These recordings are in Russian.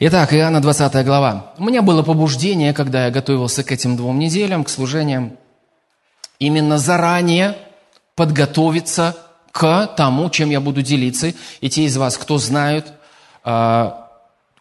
Итак, Иоанна 20 глава. У меня было побуждение, когда я готовился к этим двум неделям, к служениям, именно заранее подготовиться к тому, чем я буду делиться. И те из вас, кто знают а,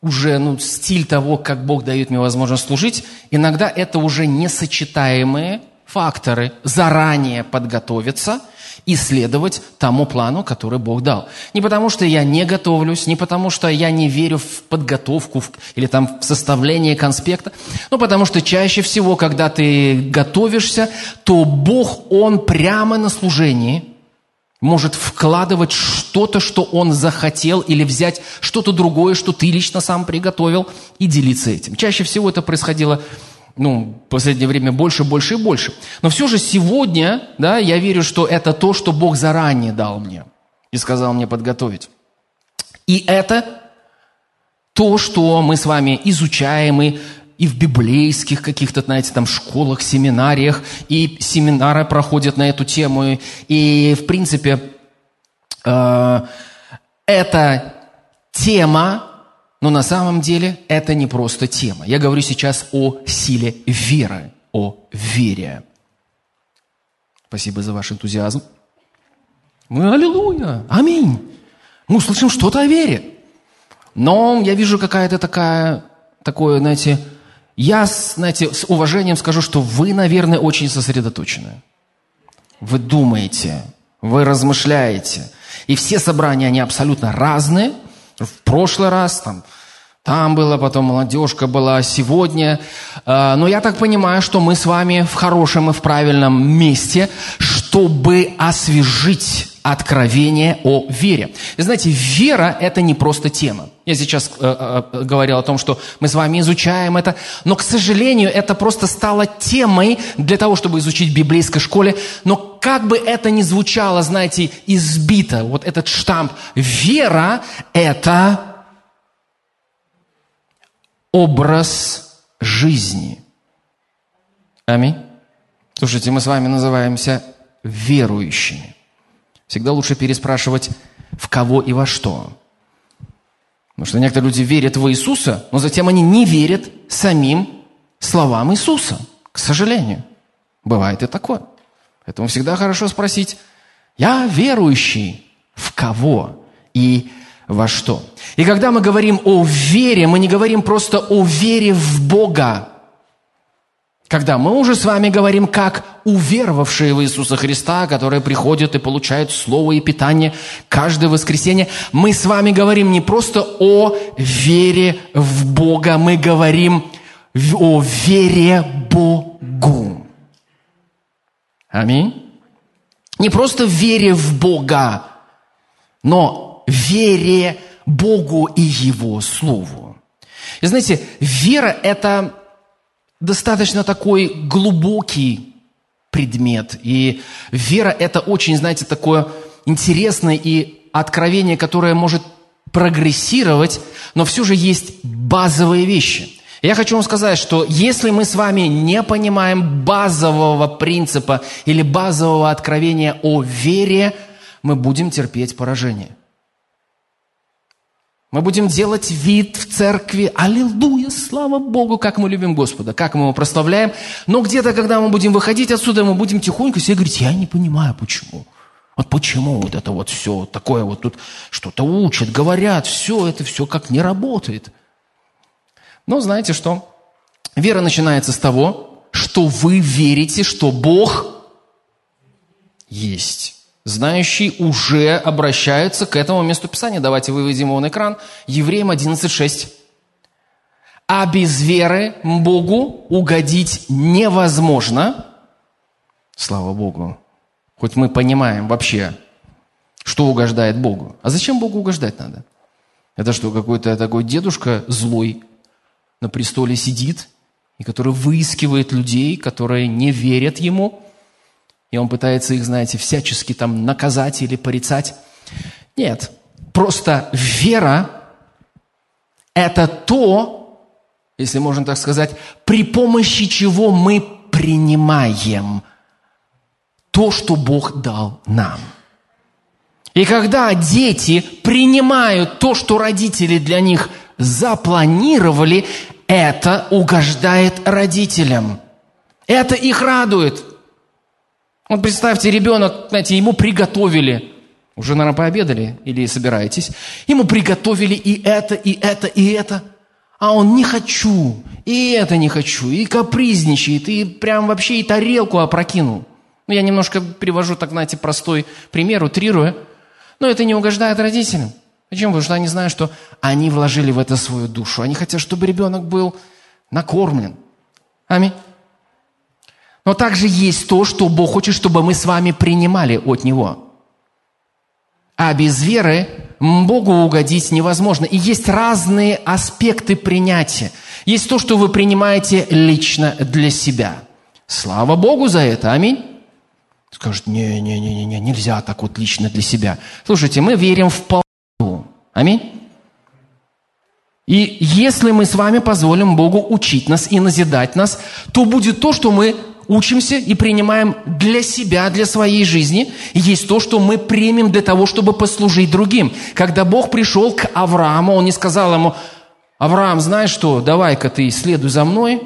уже ну, стиль того, как Бог дает мне возможность служить, иногда это уже несочетаемые факторы. Заранее подготовиться – и следовать тому плану, который Бог дал. Не потому, что я не готовлюсь, не потому, что я не верю в подготовку или там в составление конспекта, но потому что чаще всего, когда ты готовишься, то Бог, Он прямо на служении может вкладывать что-то, что Он захотел, или взять что-то другое, что ты лично сам приготовил, и делиться этим. Чаще всего это происходило ну, в последнее время больше, больше и больше. Но все же сегодня, да, я верю, что это то, что Бог заранее дал мне и сказал мне подготовить. И это то, что мы с вами изучаем и, и в библейских каких-то, знаете, там школах, семинариях, и семинары проходят на эту тему. И, в принципе, э, эта тема но на самом деле это не просто тема. Я говорю сейчас о силе веры, о вере. Спасибо за ваш энтузиазм. Мы аллилуйя, аминь. Мы услышим что-то о вере. Но я вижу какая-то такая, такое, знаете, я, знаете, с уважением скажу, что вы, наверное, очень сосредоточены. Вы думаете, вы размышляете. И все собрания, они абсолютно разные – в прошлый раз там, там было, потом молодежка была, сегодня. А, но я так понимаю, что мы с вами в хорошем и в правильном месте, чтобы освежить откровение о вере. И знаете, вера – это не просто тема. Я сейчас э, э, говорил о том, что мы с вами изучаем это, но, к сожалению, это просто стало темой для того, чтобы изучить в библейской школе. Но как бы это ни звучало, знаете, избито, вот этот штамп, вера – это образ жизни. Аминь. Слушайте, мы с вами называемся верующими. Всегда лучше переспрашивать, в кого и во что. Потому что некоторые люди верят в Иисуса, но затем они не верят самим словам Иисуса. К сожалению. Бывает и такое. Поэтому всегда хорошо спросить, я верующий в кого и во что. И когда мы говорим о вере, мы не говорим просто о вере в Бога. Когда мы уже с вами говорим, как уверовавшие в Иисуса Христа, которые приходят и получают слово и питание каждое воскресенье, мы с вами говорим не просто о вере в Бога, мы говорим о вере Богу. Аминь. Не просто вере в Бога, но вере Богу и Его Слову. И знаете, вера – это достаточно такой глубокий предмет. И вера – это очень, знаете, такое интересное и откровение, которое может прогрессировать, но все же есть базовые вещи – я хочу вам сказать, что если мы с вами не понимаем базового принципа или базового откровения о вере, мы будем терпеть поражение. Мы будем делать вид в церкви, аллилуйя, слава Богу, как мы любим Господа, как мы его прославляем. Но где-то, когда мы будем выходить отсюда, мы будем тихонько себе говорить, я не понимаю, почему. Вот почему вот это вот все такое вот тут что-то учат, говорят, все это все как не работает. Но знаете что? Вера начинается с того, что вы верите, что Бог есть. Знающий уже обращается к этому месту Писания. Давайте выведем его на экран. Евреям 11.6. А без веры Богу угодить невозможно. Слава Богу. Хоть мы понимаем вообще, что угождает Богу. А зачем Богу угождать надо? Это что, какой-то такой дедушка злой, на престоле сидит, и который выискивает людей, которые не верят ему, и он пытается их, знаете, всячески там наказать или порицать. Нет, просто вера – это то, если можно так сказать, при помощи чего мы принимаем то, что Бог дал нам. И когда дети принимают то, что родители для них запланировали, это угождает родителям. Это их радует. Вот представьте, ребенок, знаете, ему приготовили, уже, наверное, пообедали или собираетесь, ему приготовили и это, и это, и это, а он не хочу, и это не хочу, и капризничает, и прям вообще и тарелку опрокинул. Ну, я немножко привожу, так знаете, простой пример, утрируя, но это не угождает родителям. Почему? Потому что они знают, что они вложили в это свою душу. Они хотят, чтобы ребенок был накормлен. Аминь. Но также есть то, что Бог хочет, чтобы мы с вами принимали от Него. А без веры Богу угодить невозможно. И есть разные аспекты принятия. Есть то, что вы принимаете лично для себя. Слава Богу за это. Аминь. Скажет, не-не-не, не, нельзя так вот лично для себя. Слушайте, мы верим в полноту. Аминь. И если мы с вами позволим Богу учить нас и назидать нас, то будет то, что мы учимся и принимаем для себя, для своей жизни. Есть то, что мы примем для того, чтобы послужить другим. Когда Бог пришел к Аврааму, Он не сказал ему, Авраам, знаешь что, давай-ка ты следуй за мной,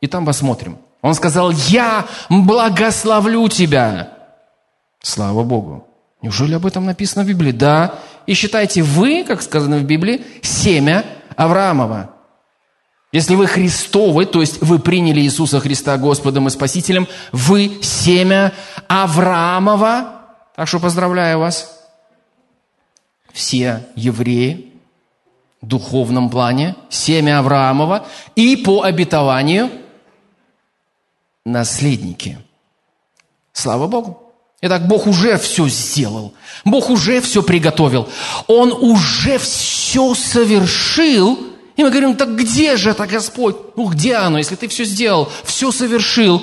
и там посмотрим. Он сказал, я благословлю тебя. Слава Богу. Неужели об этом написано в Библии? Да. И считайте, вы, как сказано в Библии, семя Авраамова. Если вы Христовы, то есть вы приняли Иисуса Христа Господом и Спасителем, вы семя Авраамова. Так что поздравляю вас. Все евреи в духовном плане, семя Авраамова и по обетованию наследники. Слава Богу. Итак, Бог уже все сделал. Бог уже все приготовил. Он уже все совершил – и мы говорим, так где же это, Господь? Ну где оно, если ты все сделал, все совершил?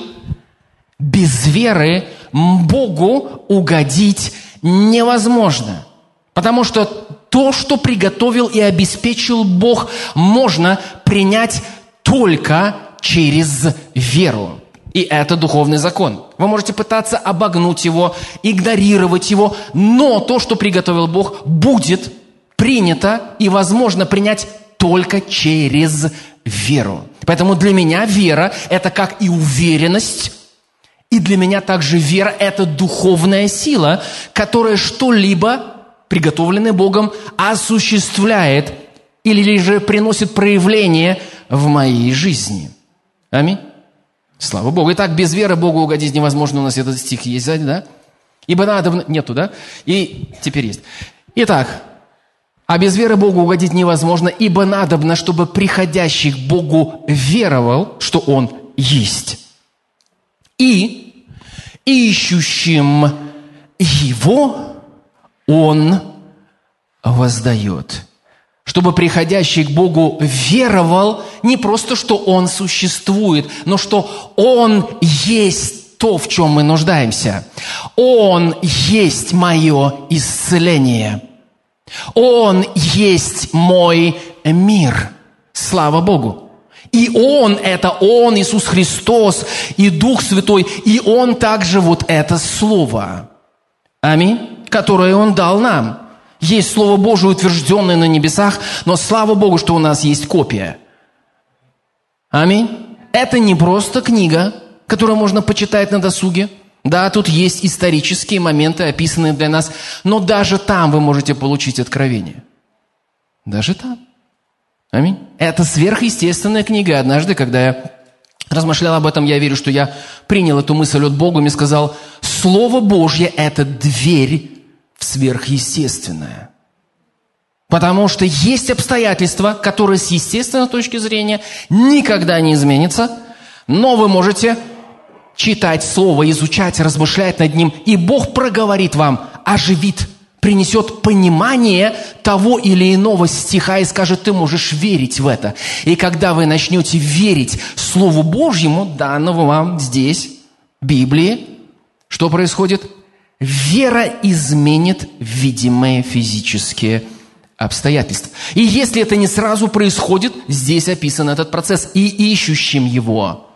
Без веры Богу угодить невозможно. Потому что то, что приготовил и обеспечил Бог, можно принять только через веру. И это духовный закон. Вы можете пытаться обогнуть его, игнорировать его, но то, что приготовил Бог, будет принято и возможно принять только через веру. Поэтому для меня вера – это как и уверенность, и для меня также вера – это духовная сила, которая что-либо, приготовленное Богом, осуществляет или же приносит проявление в моей жизни. Аминь. Слава Богу. Итак, без веры Богу угодить невозможно. У нас этот стих есть сзади, да? Ибо надо... Нету, да? И теперь есть. Итак, а без веры Богу угодить невозможно, ибо надобно, чтобы приходящий к Богу веровал, что Он есть. И ищущим Его Он воздает. Чтобы приходящий к Богу веровал не просто, что Он существует, но что Он есть то, в чем мы нуждаемся. Он есть мое исцеление – он есть мой мир. Слава Богу. И Он, это Он, Иисус Христос, и Дух Святой, и Он также вот это Слово. Аминь. Которое Он дал нам. Есть Слово Божие, утвержденное на небесах, но слава Богу, что у нас есть копия. Аминь. Это не просто книга, которую можно почитать на досуге – да, тут есть исторические моменты, описанные для нас, но даже там вы можете получить откровение. Даже там. Аминь. Это сверхъестественная книга. Однажды, когда я размышлял об этом, я верю, что я принял эту мысль от Бога и сказал, Слово Божье – это дверь в сверхъестественное. Потому что есть обстоятельства, которые с естественной точки зрения никогда не изменятся, но вы можете читать Слово, изучать, размышлять над ним, и Бог проговорит вам, оживит, принесет понимание того или иного стиха и скажет, ты можешь верить в это. И когда вы начнете верить Слову Божьему, данному вам здесь, Библии, что происходит? Вера изменит видимые физические обстоятельства. И если это не сразу происходит, здесь описан этот процесс, и ищущим его –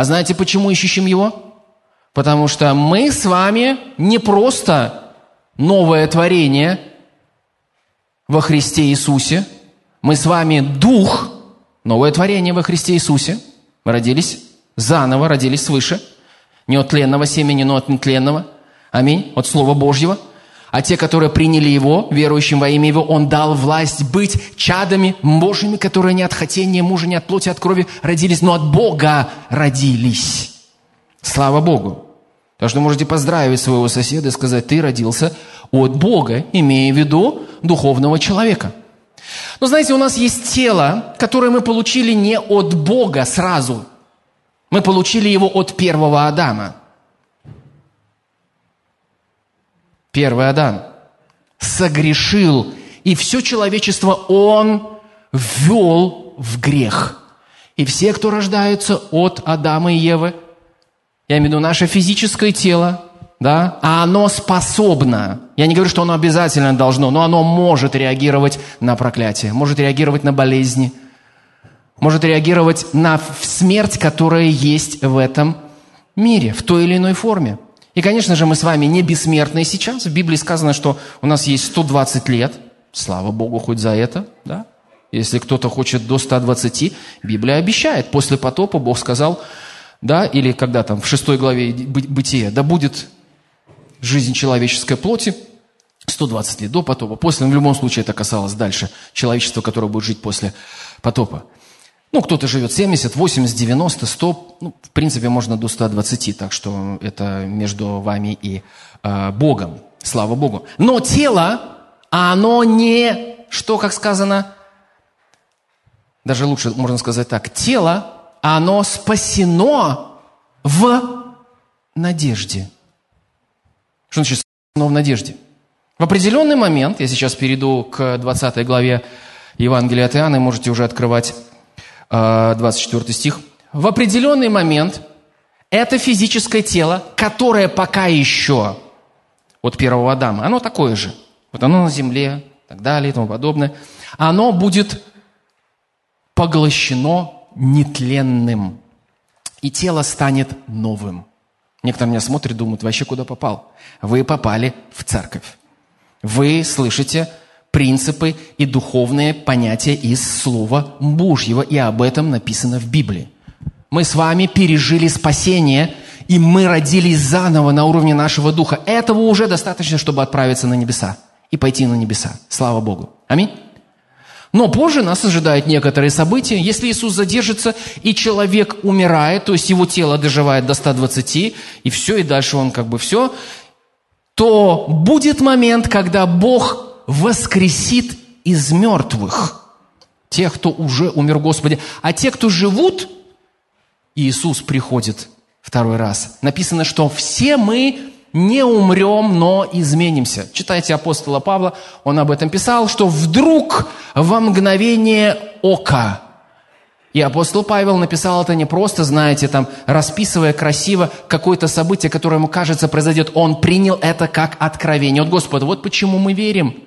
а знаете, почему ищем его? Потому что мы с вами не просто новое творение во Христе Иисусе, Мы с вами дух, новое творение во Христе Иисусе. Мы родились заново, родились свыше. Не от тленного семени, но от нетленного. Аминь. От Слова Божьего. А те, которые приняли Его, верующим во имя Его, Он дал власть быть чадами Божьими, которые не от хотения мужа, не от плоти, а от крови родились, но от Бога родились. Слава Богу. Так что можете поздравить своего соседа и сказать, ты родился от Бога, имея в виду духовного человека. Но знаете, у нас есть тело, которое мы получили не от Бога сразу. Мы получили его от первого Адама. Первый Адам согрешил, и все человечество он ввел в грех. И все, кто рождаются от Адама и Евы, я имею в виду наше физическое тело, да, а оно способно, я не говорю, что оно обязательно должно, но оно может реагировать на проклятие, может реагировать на болезни, может реагировать на смерть, которая есть в этом мире, в той или иной форме. И, конечно же, мы с вами не бессмертные сейчас. В Библии сказано, что у нас есть 120 лет. Слава Богу, хоть за это, да? Если кто-то хочет до 120, Библия обещает. После потопа Бог сказал, да, или когда там в шестой главе Бытия, да будет жизнь человеческой плоти 120 лет до потопа. После, в любом случае, это касалось дальше человечества, которое будет жить после потопа. Ну, кто-то живет 70, 80, 90, 100, ну, в принципе, можно до 120, так что это между вами и э, Богом, слава Богу. Но тело, оно не, что, как сказано, даже лучше можно сказать так, тело, оно спасено в надежде. Что значит спасено в надежде? В определенный момент, я сейчас перейду к 20 главе Евангелия от Иоанна, можете уже открывать 24 а, стих. В определенный момент это физическое тело, которое пока еще от первого Адама, оно такое же. Вот оно на земле, так далее и тому подобное. Оно будет поглощено нетленным. И тело станет новым. Некоторые меня смотрят, думают, вообще куда попал? Вы попали в церковь. Вы слышите принципы и духовные понятия из Слова Божьего, и об этом написано в Библии. Мы с вами пережили спасение, и мы родились заново на уровне нашего духа. Этого уже достаточно, чтобы отправиться на небеса и пойти на небеса. Слава Богу. Аминь. Но позже нас ожидают некоторые события. Если Иисус задержится, и человек умирает, то есть его тело доживает до 120, и все, и дальше он как бы все, то будет момент, когда Бог воскресит из мертвых тех, кто уже умер Господи. А те, кто живут, Иисус приходит второй раз. Написано, что все мы не умрем, но изменимся. Читайте апостола Павла, он об этом писал, что вдруг во мгновение ока. И апостол Павел написал это не просто, знаете, там, расписывая красиво какое-то событие, которое ему кажется произойдет. Он принял это как откровение от Господа. Вот почему мы верим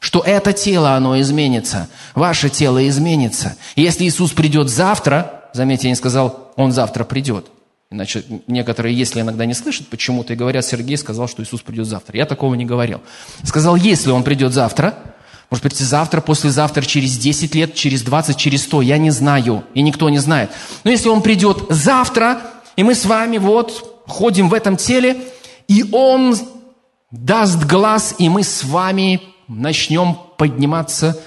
что это тело, оно изменится, ваше тело изменится. Если Иисус придет завтра, заметьте, я не сказал, Он завтра придет. Иначе некоторые, если иногда не слышат почему-то и говорят, Сергей сказал, что Иисус придет завтра. Я такого не говорил. Сказал, если Он придет завтра, может прийти завтра, послезавтра, через 10 лет, через 20, через 100, я не знаю, и никто не знает. Но если Он придет завтра, и мы с вами вот ходим в этом теле, и Он даст глаз, и мы с вами начнем подниматься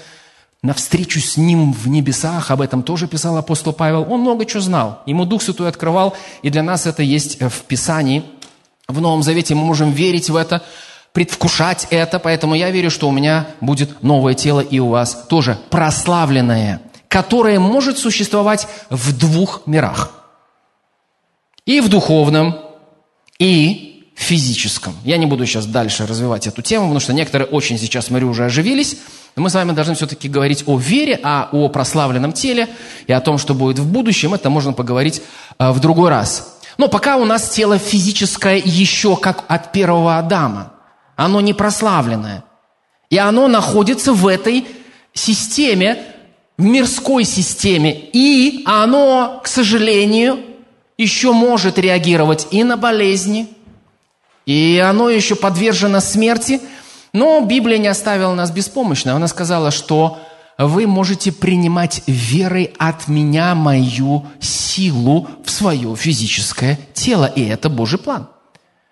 навстречу с Ним в небесах, об этом тоже писал апостол Павел, он много чего знал. Ему Дух Святой открывал, и для нас это есть в Писании. В Новом Завете мы можем верить в это, предвкушать это, поэтому я верю, что у меня будет новое тело и у вас тоже прославленное, которое может существовать в двух мирах. И в духовном, и физическом. Я не буду сейчас дальше развивать эту тему, потому что некоторые очень сейчас, смотрю, уже оживились. Но мы с вами должны все-таки говорить о вере, а о прославленном теле и о том, что будет в будущем, это можно поговорить э, в другой раз. Но пока у нас тело физическое еще как от первого Адама. Оно не прославленное. И оно находится в этой системе, в мирской системе. И оно, к сожалению, еще может реагировать и на болезни, и оно еще подвержено смерти. Но Библия не оставила нас беспомощно. Она сказала, что вы можете принимать верой от меня мою силу в свое физическое тело. И это Божий план.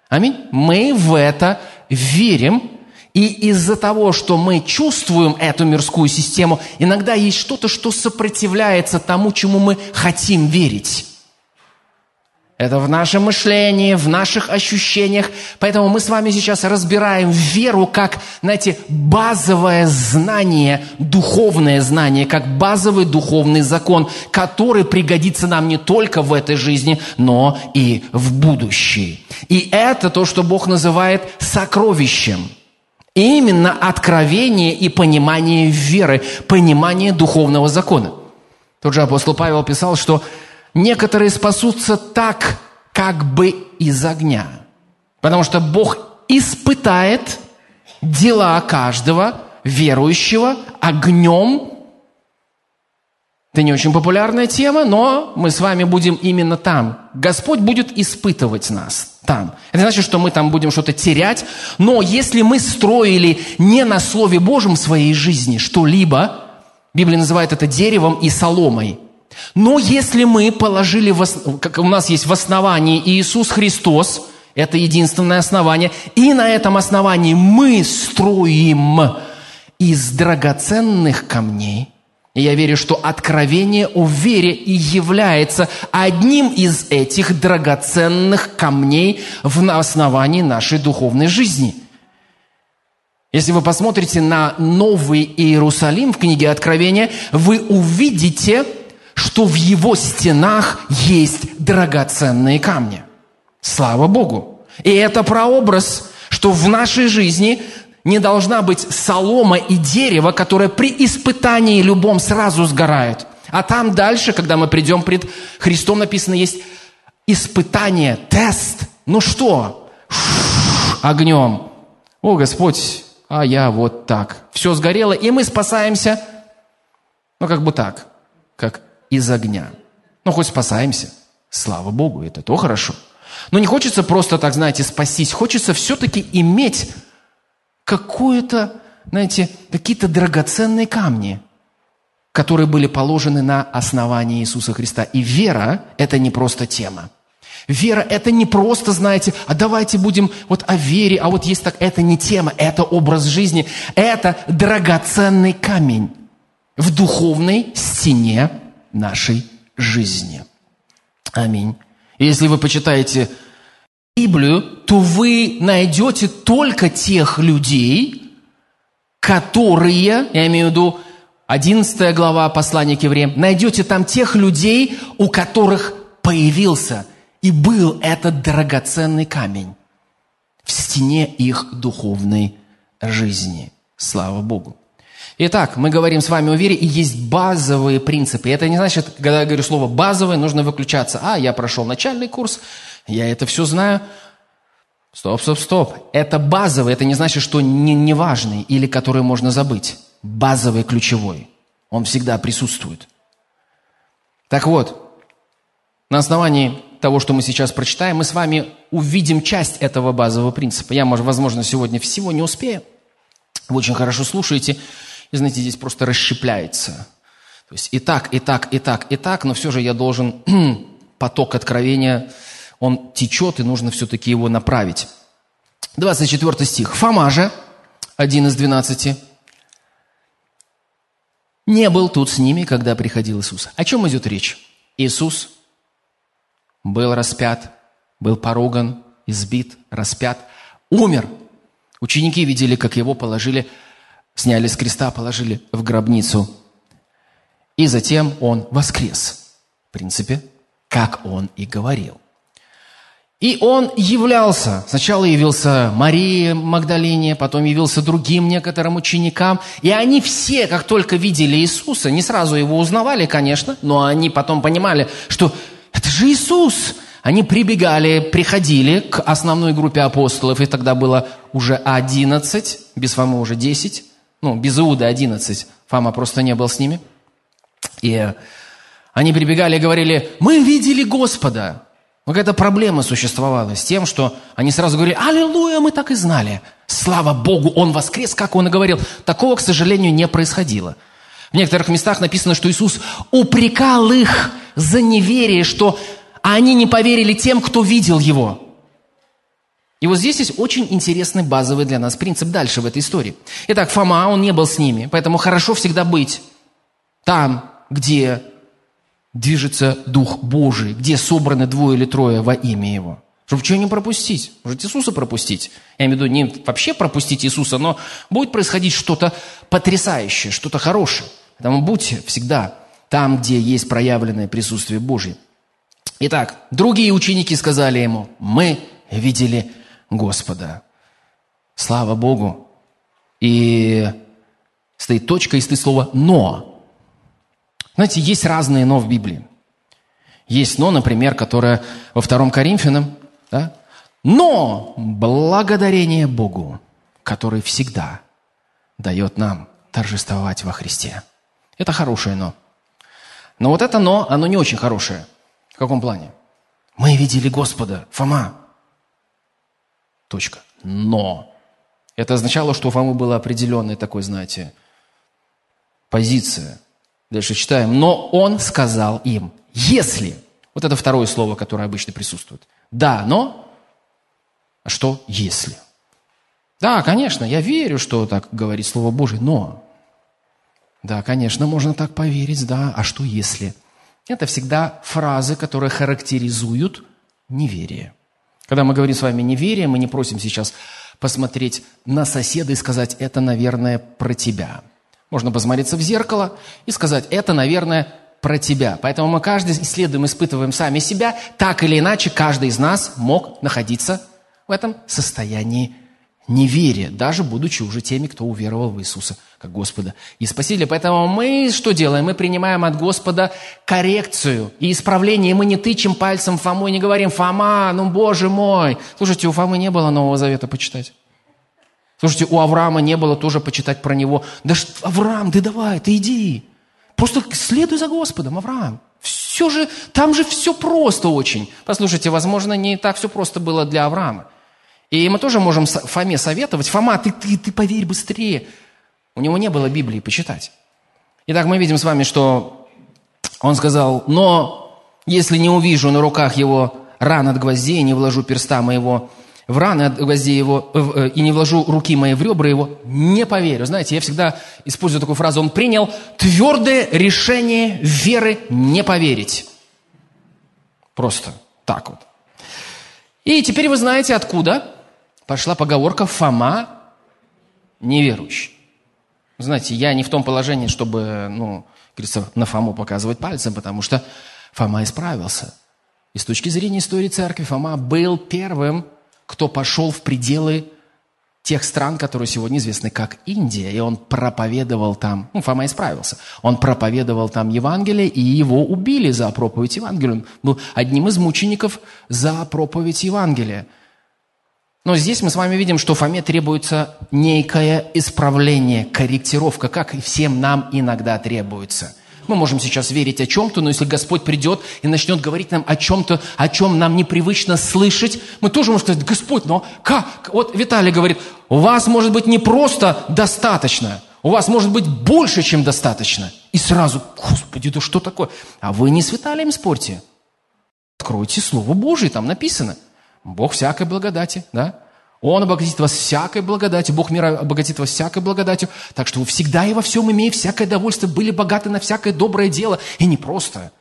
Аминь. Мы в это верим, и из-за того, что мы чувствуем эту мирскую систему, иногда есть что-то, что сопротивляется тому, чему мы хотим верить. Это в нашем мышлении, в наших ощущениях. Поэтому мы с вами сейчас разбираем веру как, знаете, базовое знание, духовное знание, как базовый духовный закон, который пригодится нам не только в этой жизни, но и в будущей. И это то, что Бог называет сокровищем. Именно откровение и понимание веры, понимание духовного закона. Тот же апостол Павел писал, что некоторые спасутся так, как бы из огня. Потому что Бог испытает дела каждого верующего огнем. Это не очень популярная тема, но мы с вами будем именно там. Господь будет испытывать нас там. Это значит, что мы там будем что-то терять. Но если мы строили не на Слове Божьем своей жизни что-либо, Библия называет это деревом и соломой – но если мы положили, в, как у нас есть в основании Иисус Христос, это единственное основание, и на этом основании мы строим из драгоценных камней, и я верю, что откровение о вере и является одним из этих драгоценных камней в основании нашей духовной жизни. Если вы посмотрите на Новый Иерусалим в книге Откровения, вы увидите – что в его стенах есть драгоценные камни. Слава Богу! И это прообраз, что в нашей жизни не должна быть солома и дерево, которое при испытании любом сразу сгорает. А там дальше, когда мы придем пред Христом, написано, есть испытание, тест. Ну что? огнем. О, Господь, а я вот так. Все сгорело, и мы спасаемся, ну, как бы так, из огня. Ну, хоть спасаемся. Слава Богу, это то хорошо. Но не хочется просто так, знаете, спастись. Хочется все-таки иметь какую-то, знаете, какие-то драгоценные камни, которые были положены на основании Иисуса Христа. И вера – это не просто тема. Вера – это не просто, знаете, а давайте будем вот о вере, а вот есть так, это не тема, это образ жизни, это драгоценный камень в духовной стене нашей жизни. Аминь. Если вы почитаете Библию, то вы найдете только тех людей, которые, я имею в виду 11 глава послания к евреям, найдете там тех людей, у которых появился и был этот драгоценный камень в стене их духовной жизни. Слава Богу. Итак, мы говорим с вами о вере, и есть базовые принципы. Это не значит, когда я говорю слово «базовые», нужно выключаться. А, я прошел начальный курс, я это все знаю. Стоп, стоп, стоп. Это базовый, это не значит, что не, не или который можно забыть. Базовый, ключевой. Он всегда присутствует. Так вот, на основании того, что мы сейчас прочитаем, мы с вами увидим часть этого базового принципа. Я, возможно, сегодня всего не успею. Вы очень хорошо слушаете. И знаете, здесь просто расщепляется. То есть и так, и так, и так, и так, но все же я должен поток откровения, он течет, и нужно все-таки его направить. 24 стих. Фома же, один из двенадцати, не был тут с ними, когда приходил Иисус. О чем идет речь? Иисус был распят, был поруган, избит, распят, умер. Ученики видели, как его положили сняли с креста, положили в гробницу. И затем он воскрес. В принципе, как он и говорил. И он являлся. Сначала явился Марии Магдалине, потом явился другим некоторым ученикам. И они все, как только видели Иисуса, не сразу его узнавали, конечно, но они потом понимали, что это же Иисус. Они прибегали, приходили к основной группе апостолов, и тогда было уже одиннадцать, без Фомы уже десять ну, без Иуда 11, Фома просто не был с ними. И они прибегали и говорили, мы видели Господа. Но какая-то проблема существовала с тем, что они сразу говорили, аллилуйя, мы так и знали. Слава Богу, Он воскрес, как Он и говорил. Такого, к сожалению, не происходило. В некоторых местах написано, что Иисус упрекал их за неверие, что они не поверили тем, кто видел Его. И вот здесь есть очень интересный базовый для нас принцип дальше в этой истории. Итак, Фома, он не был с ними, поэтому хорошо всегда быть там, где движется Дух Божий, где собраны двое или трое во имя Его. Чтобы что не пропустить? Может, Иисуса пропустить? Я имею в виду не вообще пропустить Иисуса, но будет происходить что-то потрясающее, что-то хорошее. Поэтому будьте всегда там, где есть проявленное присутствие Божье. Итак, другие ученики сказали ему, мы видели Господа. Слава Богу. И стоит точка, и стоит слово «но». Знаете, есть разные «но» в Библии. Есть «но», например, которое во втором Коринфянам, да? «Но благодарение Богу, который всегда дает нам торжествовать во Христе». Это хорошее «но». Но вот это «но», оно не очень хорошее. В каком плане? Мы видели Господа, Фома. Точка. Но. Это означало, что у Фомы была определенная такой, знаете, позиция. Дальше читаем. Но он сказал им, если, вот это второе слово, которое обычно присутствует. Да, но, а что если? Да, конечно, я верю, что так говорит Слово Божие, но, да, конечно, можно так поверить, да, а что если? Это всегда фразы, которые характеризуют неверие. Когда мы говорим с вами неверие, мы не просим сейчас посмотреть на соседа и сказать, это, наверное, про тебя. Можно посмотреться в зеркало и сказать, это, наверное, про тебя. Поэтому мы каждый исследуем, испытываем сами себя. Так или иначе, каждый из нас мог находиться в этом состоянии неверия, даже будучи уже теми, кто уверовал в Иисуса как Господа и Спасителя. Поэтому мы что делаем? Мы принимаем от Господа коррекцию и исправление. И мы не тычем пальцем Фому и не говорим, Фома, ну Боже мой. Слушайте, у Фомы не было Нового Завета почитать. Слушайте, у Авраама не было тоже почитать про него. Да что, Авраам, ты давай, ты иди. Просто следуй за Господом, Авраам. Все же, там же все просто очень. Послушайте, возможно, не так все просто было для Авраама. И мы тоже можем Фоме советовать. Фома, ты, ты, ты поверь быстрее. У него не было Библии почитать. Итак, мы видим с вами, что он сказал, но если не увижу на руках его ран от гвоздей, не вложу перста моего в раны от гвоздей его, э, и не вложу руки мои в ребра его, не поверю. Знаете, я всегда использую такую фразу, он принял твердое решение веры не поверить. Просто так вот. И теперь вы знаете, откуда пошла поговорка «Фома неверующий». Знаете, я не в том положении, чтобы, ну, говорится, на Фому показывать пальцем, потому что Фома исправился. И с точки зрения истории церкви Фома был первым, кто пошел в пределы тех стран, которые сегодня известны как Индия, и он проповедовал там, ну, Фома исправился, он проповедовал там Евангелие, и его убили за проповедь Евангелия. Он был одним из мучеников за проповедь Евангелия. Но здесь мы с вами видим, что Фоме требуется некое исправление, корректировка, как и всем нам иногда требуется. Мы можем сейчас верить о чем-то, но если Господь придет и начнет говорить нам о чем-то, о чем нам непривычно слышать, мы тоже можем сказать, Господь, но как? Вот Виталий говорит, у вас может быть не просто достаточно, у вас может быть больше, чем достаточно. И сразу, Господи, да что такое? А вы не с Виталием спорьте. Откройте Слово Божие, там написано – Бог всякой благодати, да? Он обогатит вас всякой благодатью, Бог мира обогатит вас всякой благодатью. Так что вы всегда и во всем, имея всякое довольство, были богаты на всякое доброе дело. И не просто.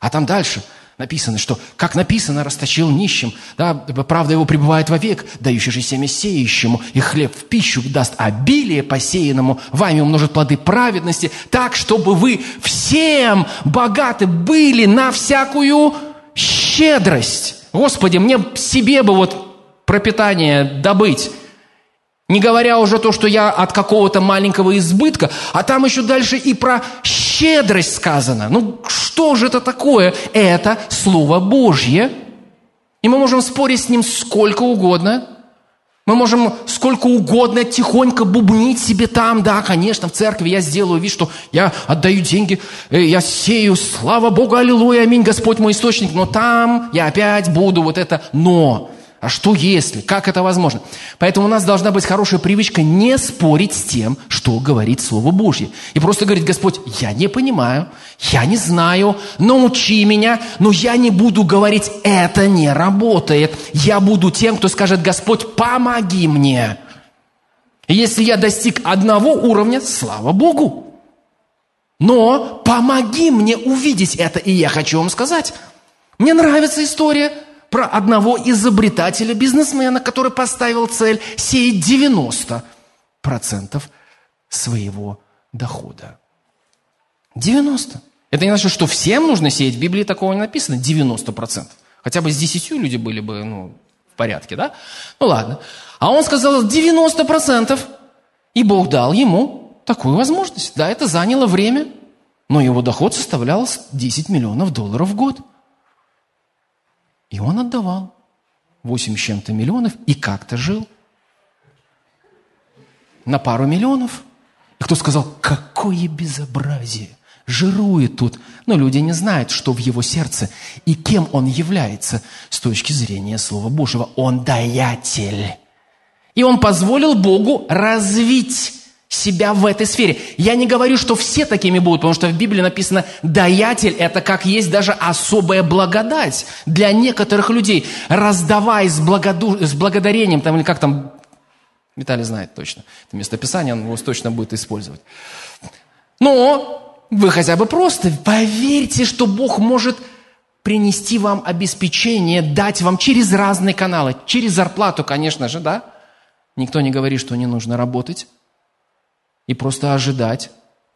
А там дальше написано, что, как написано, расточил нищим, да, правда его пребывает вовек, дающий же семя сеющему, и хлеб в пищу даст обилие посеянному, вами умножит плоды праведности, так, чтобы вы всем богаты были на всякую щедрость. Господи, мне себе бы вот пропитание добыть. Не говоря уже то, что я от какого-то маленького избытка, а там еще дальше и про щедрость сказано. Ну, что же это такое? Это Слово Божье. И мы можем спорить с ним сколько угодно – мы можем сколько угодно тихонько бубнить себе там, да, конечно, в церкви я сделаю вид, что я отдаю деньги, э, я сею, слава Богу, аллилуйя, аминь, Господь мой источник, но там я опять буду вот это «но». А что если? Как это возможно? Поэтому у нас должна быть хорошая привычка не спорить с тем, что говорит Слово Божье. И просто говорить, Господь, я не понимаю, я не знаю, научи меня, но я не буду говорить, это не работает. Я буду тем, кто скажет, Господь, помоги мне. И если я достиг одного уровня, слава Богу. Но помоги мне увидеть это, и я хочу вам сказать. Мне нравится история – про одного изобретателя, бизнесмена, который поставил цель сеять 90% своего дохода. 90. Это не значит, что всем нужно сеять. В Библии такого не написано. 90%. Хотя бы с 10 люди были бы ну, в порядке, да? Ну ладно. А он сказал 90%. И Бог дал ему такую возможность. Да, это заняло время, но его доход составлял 10 миллионов долларов в год. И он отдавал 8 с чем-то миллионов и как-то жил. На пару миллионов. И кто сказал, какое безобразие, жирует тут. Но люди не знают, что в его сердце и кем он является с точки зрения Слова Божьего. Он даятель. И он позволил Богу развить себя в этой сфере. Я не говорю, что все такими будут, потому что в Библии написано, даятель – это как есть даже особая благодать для некоторых людей. Раздавай с, благоду... с благодарением, там, или как там, Виталий знает точно, это местописание, он его точно будет использовать. Но вы хотя бы просто поверьте, что Бог может принести вам обеспечение, дать вам через разные каналы, через зарплату, конечно же, да? Никто не говорит, что не нужно работать и просто ожидать.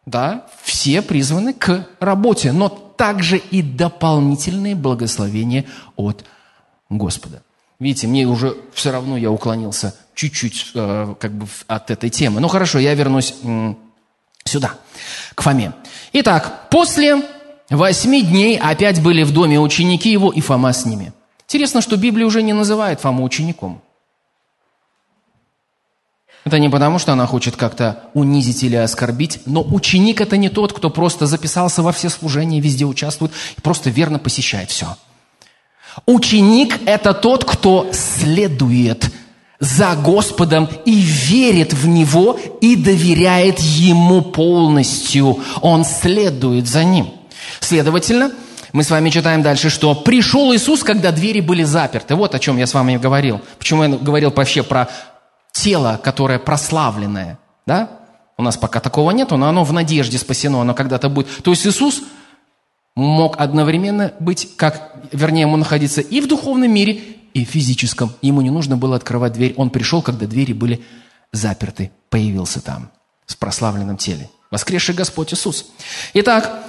Да, все призваны к работе, но также и дополнительные благословения от Господа. Видите, мне уже все равно я уклонился чуть-чуть э, как бы от этой темы. Ну хорошо, я вернусь э, сюда, к Фоме. Итак, после восьми дней опять были в доме ученики его, и Фома с ними. Интересно, что Библия уже не называет Фому учеником. Это не потому, что она хочет как-то унизить или оскорбить, но ученик это не тот, кто просто записался во все служения, везде участвует и просто верно посещает все. Ученик – это тот, кто следует за Господом и верит в Него и доверяет Ему полностью. Он следует за Ним. Следовательно, мы с вами читаем дальше, что пришел Иисус, когда двери были заперты. Вот о чем я с вами говорил. Почему я говорил вообще про тело, которое прославленное, да? У нас пока такого нету, но оно в надежде спасено, оно когда-то будет. То есть Иисус мог одновременно быть, как, вернее, ему находиться и в духовном мире, и в физическом. Ему не нужно было открывать дверь. Он пришел, когда двери были заперты, появился там, с прославленным теле. Воскресший Господь Иисус. Итак,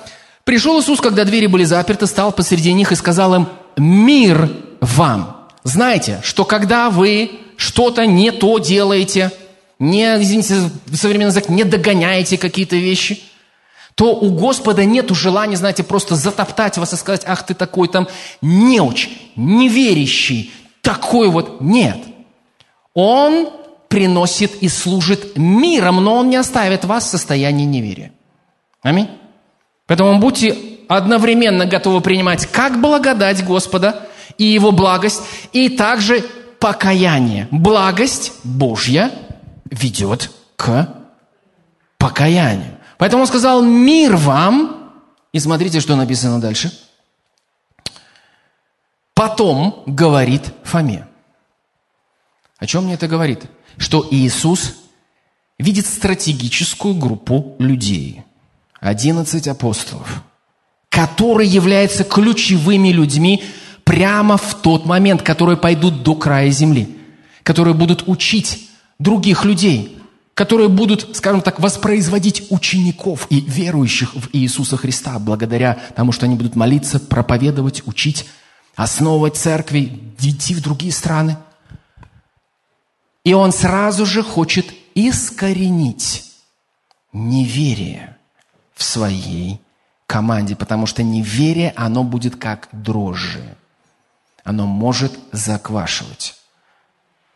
пришел Иисус, когда двери были заперты, стал посреди них и сказал им, мир вам. Знаете, что когда вы что-то не то делаете, не, извините, современный язык, не догоняете какие-то вещи, то у Господа нет желания, знаете, просто затоптать вас и сказать, ах, ты такой там неуч, неверящий, такой вот. Нет. Он приносит и служит миром, но он не оставит вас в состоянии неверия. Аминь. Поэтому будьте одновременно готовы принимать как благодать Господа и Его благость, и также покаяние. Благость Божья ведет к покаянию. Поэтому он сказал, мир вам. И смотрите, что написано дальше. Потом говорит Фоме. О чем мне это говорит? Что Иисус видит стратегическую группу людей. 11 апостолов, которые являются ключевыми людьми прямо в тот момент, которые пойдут до края земли, которые будут учить других людей, которые будут, скажем так, воспроизводить учеников и верующих в Иисуса Христа, благодаря тому, что они будут молиться, проповедовать, учить, основывать церкви, идти в другие страны. И он сразу же хочет искоренить неверие в своей команде, потому что неверие, оно будет как дрожжи оно может заквашивать.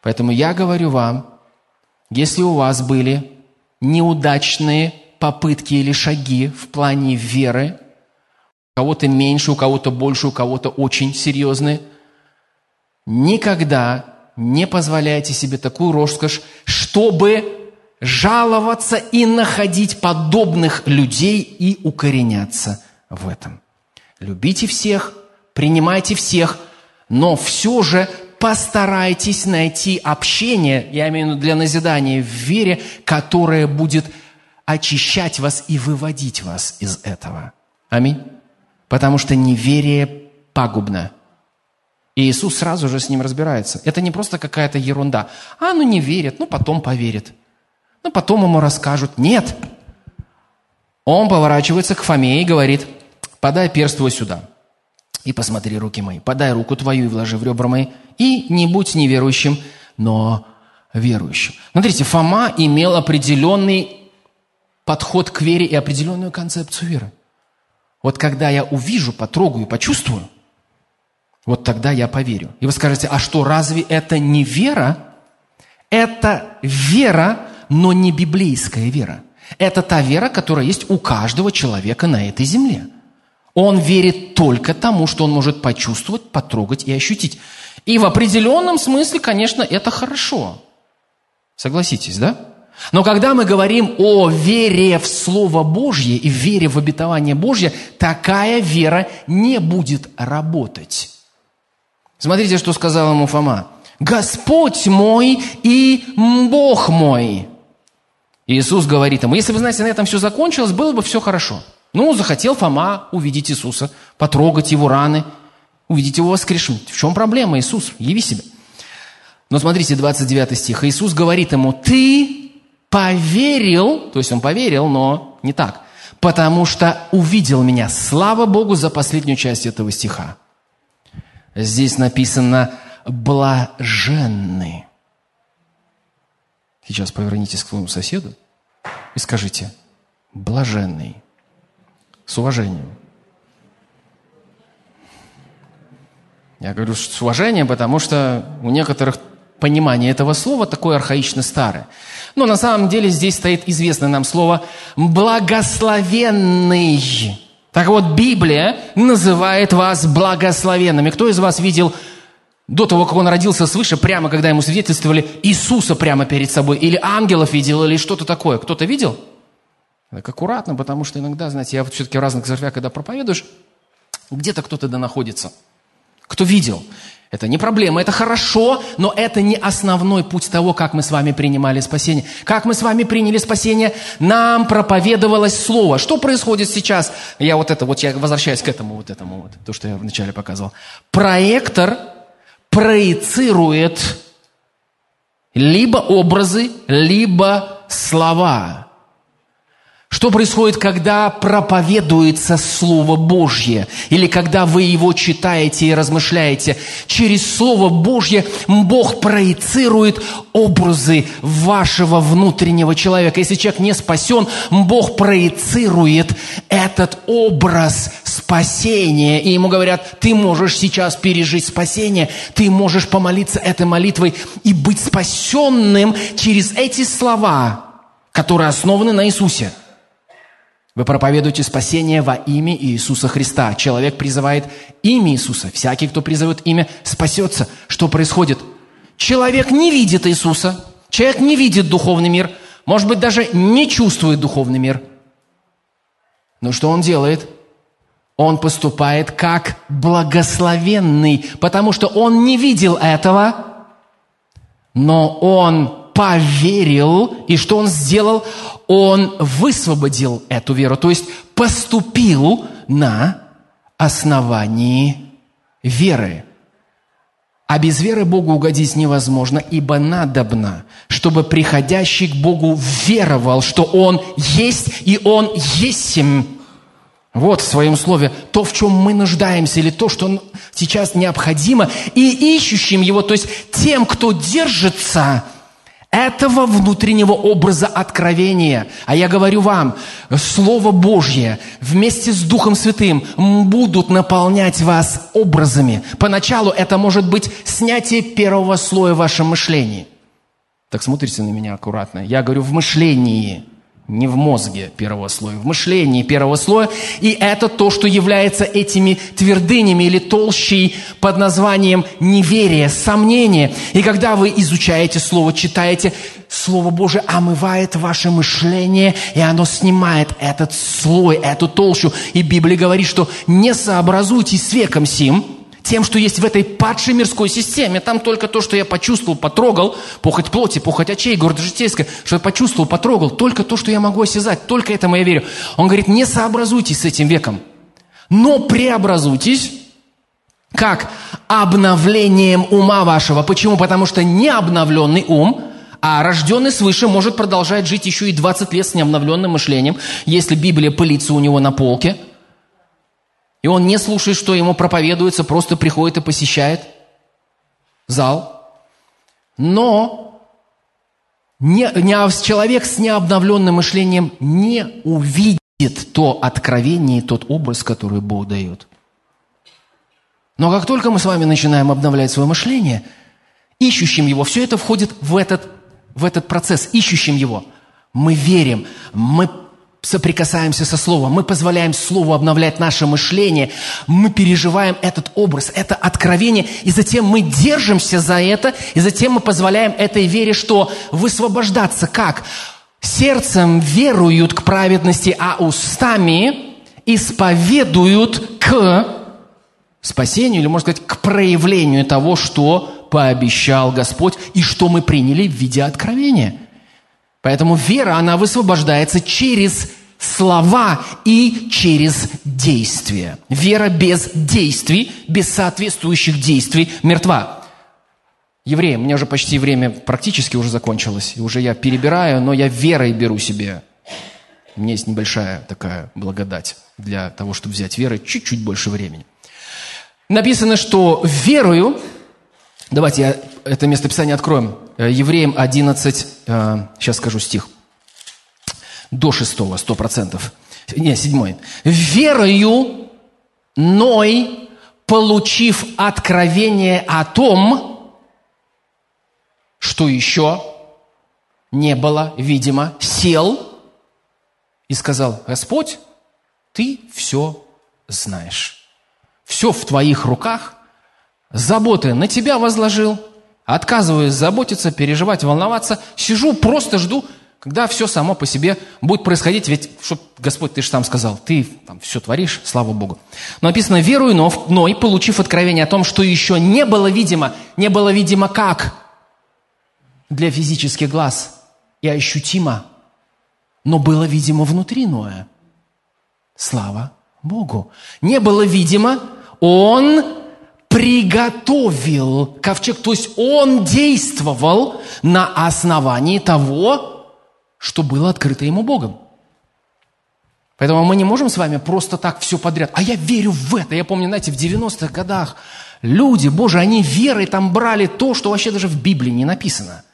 Поэтому я говорю вам, если у вас были неудачные попытки или шаги в плане веры, у кого-то меньше, у кого-то больше, у кого-то очень серьезные, никогда не позволяйте себе такую роскошь, чтобы жаловаться и находить подобных людей и укореняться в этом. Любите всех, принимайте всех, но все же постарайтесь найти общение, я имею в виду для назидания в вере, которое будет очищать вас и выводить вас из этого. Аминь. Потому что неверие пагубно. И Иисус сразу же с ним разбирается. Это не просто какая-то ерунда. А, ну не верит, ну потом поверит. Ну потом ему расскажут. Нет. Он поворачивается к Фоме и говорит, подай перст твой сюда и посмотри руки мои. Подай руку твою и вложи в ребра мои. И не будь неверующим, но верующим. Смотрите, Фома имел определенный подход к вере и определенную концепцию веры. Вот когда я увижу, потрогаю, почувствую, вот тогда я поверю. И вы скажете, а что, разве это не вера? Это вера, но не библейская вера. Это та вера, которая есть у каждого человека на этой земле. Он верит только тому, что он может почувствовать, потрогать и ощутить. И в определенном смысле, конечно, это хорошо. Согласитесь, да? Но когда мы говорим о вере в Слово Божье и вере в обетование Божье, такая вера не будет работать. Смотрите, что сказал ему Фома. «Господь мой и Бог мой». Иисус говорит ему, если вы знаете, на этом все закончилось, было бы все хорошо. Ну, захотел Фома увидеть Иисуса, потрогать его раны, увидеть его воскрешенным. В чем проблема, Иисус? Яви себя. Но смотрите, 29 стих. Иисус говорит ему, ты поверил, то есть он поверил, но не так, потому что увидел меня. Слава Богу за последнюю часть этого стиха. Здесь написано «блаженный». Сейчас повернитесь к своему соседу и скажите «блаженный» с уважением. Я говорю с уважением, потому что у некоторых понимание этого слова такое архаично старое. Но на самом деле здесь стоит известное нам слово «благословенный». Так вот, Библия называет вас благословенными. Кто из вас видел до того, как он родился свыше, прямо когда ему свидетельствовали Иисуса прямо перед собой, или ангелов видел, или что-то такое? Кто-то видел? Так аккуратно, потому что иногда, знаете, я вот все-таки в разных церквях, когда проповедуешь, где-то кто-то да находится. Кто видел? Это не проблема, это хорошо, но это не основной путь того, как мы с вами принимали спасение. Как мы с вами приняли спасение, нам проповедовалось Слово. Что происходит сейчас? Я вот это, вот я возвращаюсь к этому, вот этому, вот, то, что я вначале показывал. Проектор проецирует либо образы, либо слова. Что происходит, когда проповедуется Слово Божье? Или когда вы его читаете и размышляете? Через Слово Божье Бог проецирует образы вашего внутреннего человека. Если человек не спасен, Бог проецирует этот образ спасения. И ему говорят, ты можешь сейчас пережить спасение, ты можешь помолиться этой молитвой и быть спасенным через эти слова, которые основаны на Иисусе. Вы проповедуете спасение во имя Иисуса Христа. Человек призывает имя Иисуса. Всякий, кто призовет имя, спасется. Что происходит? Человек не видит Иисуса. Человек не видит духовный мир. Может быть, даже не чувствует духовный мир. Но что он делает? Он поступает как благословенный, потому что он не видел этого, но он поверил, и что он сделал? Он высвободил эту веру, то есть поступил на основании веры. А без веры Богу угодить невозможно, ибо надобно, чтобы приходящий к Богу веровал, что Он есть и Он есмь. Вот в своем слове то, в чем мы нуждаемся, или то, что сейчас необходимо, и ищущим его, то есть тем, кто держится этого внутреннего образа откровения. А я говорю вам, Слово Божье вместе с Духом Святым будут наполнять вас образами. Поначалу это может быть снятие первого слоя в вашем мышлении. Так смотрите на меня аккуратно. Я говорю в мышлении. Не в мозге первого слоя, в мышлении первого слоя. И это то, что является этими твердынями или толщей под названием неверие, сомнение. И когда вы изучаете Слово, читаете, Слово Божие омывает ваше мышление, и оно снимает этот слой, эту толщу. И Библия говорит, что не сообразуйтесь с веком сим, тем, что есть в этой падшей мирской системе. Там только то, что я почувствовал, потрогал, похоть плоти, похоть очей, гордость житейская, что я почувствовал, потрогал, только то, что я могу осязать, только этому я верю. Он говорит, не сообразуйтесь с этим веком, но преобразуйтесь, как обновлением ума вашего. Почему? Потому что необновленный ум, а рожденный свыше может продолжать жить еще и 20 лет с необновленным мышлением, если Библия пылится у него на полке – и он не слушает, что ему проповедуется, просто приходит и посещает зал. Но не, не, человек с необновленным мышлением не увидит то откровение тот образ, который Бог дает. Но как только мы с вами начинаем обновлять свое мышление, ищущим его, все это входит в этот, в этот процесс, ищущим его. Мы верим, мы соприкасаемся со Словом, мы позволяем Слову обновлять наше мышление, мы переживаем этот образ, это откровение, и затем мы держимся за это, и затем мы позволяем этой вере что? Высвобождаться. Как? Сердцем веруют к праведности, а устами исповедуют к спасению, или, можно сказать, к проявлению того, что пообещал Господь, и что мы приняли в виде откровения – Поэтому вера, она высвобождается через слова и через действия. Вера без действий, без соответствующих действий мертва. Евреи, у меня уже почти время практически уже закончилось, и уже я перебираю, но я верой беру себе. У меня есть небольшая такая благодать для того, чтобы взять верой чуть-чуть больше времени. Написано, что верою, давайте я это местописание откроем, Евреям 11, сейчас э, скажу стих, до 6, 100%. Не, 7. «Верою Ной, получив откровение о том, что еще не было, видимо, сел и сказал, Господь, ты все знаешь. Все в твоих руках, заботы на тебя возложил – Отказываюсь заботиться, переживать, волноваться. Сижу, просто жду, когда все само по себе будет происходить. Ведь, что, Господь, ты же сам сказал, ты там все творишь, слава Богу. Но написано, верую, но, но и получив откровение о том, что еще не было видимо, не было видимо как? Для физических глаз и ощутимо, но было видимо внутри Ноя. Слава Богу. Не было видимо, он приготовил ковчег. То есть он действовал на основании того, что было открыто ему Богом. Поэтому мы не можем с вами просто так все подряд. А я верю в это. Я помню, знаете, в 90-х годах люди, Боже, они верой там брали то, что вообще даже в Библии не написано –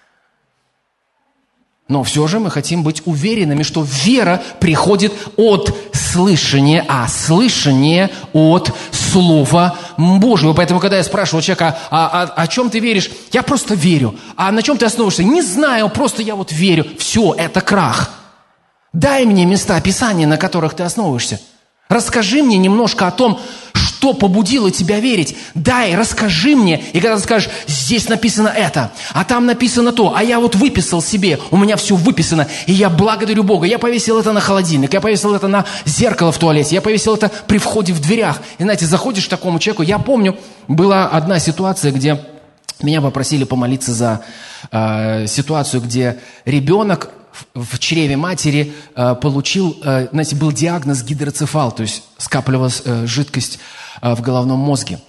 но все же мы хотим быть уверенными, что вера приходит от слышания, а слышание от Слова Божьего. Поэтому, когда я спрашиваю человека, а, а, о чем ты веришь, я просто верю. А на чем ты основываешься? Не знаю, просто я вот верю. Все, это крах. Дай мне места Писания, на которых ты основываешься. Расскажи мне немножко о том, что побудило тебя верить? Дай, расскажи мне. И когда ты скажешь, здесь написано это, а там написано то, а я вот выписал себе, у меня все выписано, и я благодарю Бога. Я повесил это на холодильник, я повесил это на зеркало в туалете, я повесил это при входе в дверях. И знаете, заходишь к такому человеку, я помню, была одна ситуация, где меня попросили помолиться за э, ситуацию, где ребенок в чреве матери э, получил, э, знаете, был диагноз гидроцефал, то есть скапливалась э, жидкость в головном мозге.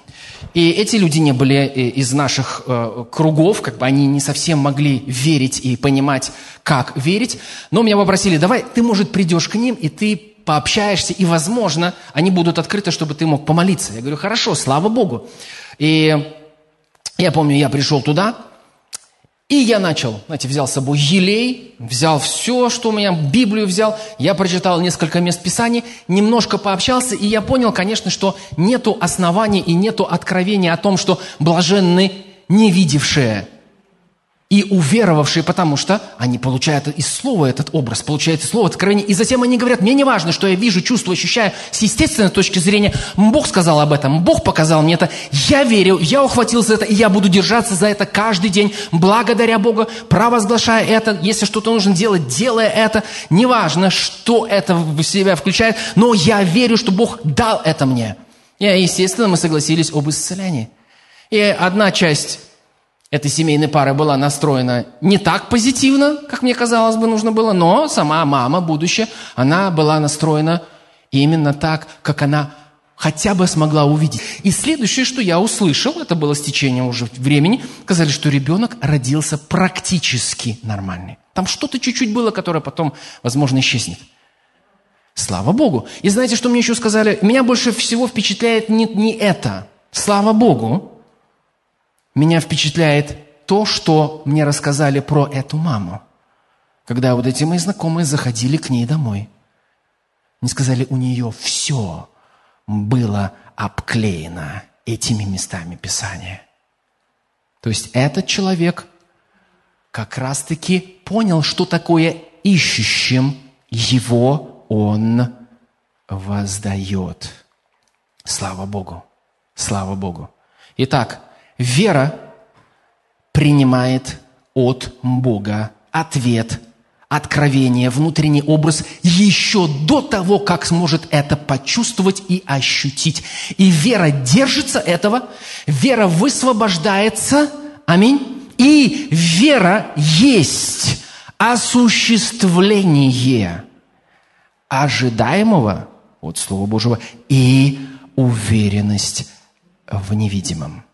И эти люди не были из наших кругов, как бы они не совсем могли верить и понимать, как верить. Но меня попросили, давай, ты, может, придешь к ним, и ты пообщаешься, и, возможно, они будут открыты, чтобы ты мог помолиться. Я говорю, хорошо, слава Богу. И я помню, я пришел туда, и я начал, знаете, взял с собой елей, взял все, что у меня, Библию взял, я прочитал несколько мест Писаний, немножко пообщался, и я понял, конечно, что нету оснований и нету откровения о том, что блаженны не видевшие. И уверовавшие, потому что они получают из слова этот образ, получают из слова откровение. И затем они говорят, мне не важно, что я вижу, чувствую, ощущаю с естественной точки зрения. Бог сказал об этом, Бог показал мне это. Я верю, я ухватился за это, и я буду держаться за это каждый день, благодаря Богу, провозглашая это. Если что-то нужно делать, делая это. Неважно, что это в себя включает, но я верю, что Бог дал это мне. И, естественно, мы согласились об исцелении. И одна часть этой семейной пары была настроена не так позитивно, как мне казалось бы нужно было, но сама мама, будущее, она была настроена именно так, как она хотя бы смогла увидеть. И следующее, что я услышал, это было с течением уже времени, сказали, что ребенок родился практически нормальный. Там что-то чуть-чуть было, которое потом, возможно, исчезнет. Слава Богу. И знаете, что мне еще сказали? Меня больше всего впечатляет не, не это. Слава Богу, меня впечатляет то, что мне рассказали про эту маму. Когда вот эти мои знакомые заходили к ней домой. Они сказали, у нее все было обклеено этими местами Писания. То есть этот человек как раз-таки понял, что такое ищущим его он воздает. Слава Богу! Слава Богу! Итак, Вера принимает от Бога ответ, откровение, внутренний образ еще до того, как сможет это почувствовать и ощутить. И вера держится этого, вера высвобождается, аминь, и вера есть осуществление ожидаемого от Слова Божьего и уверенность в невидимом.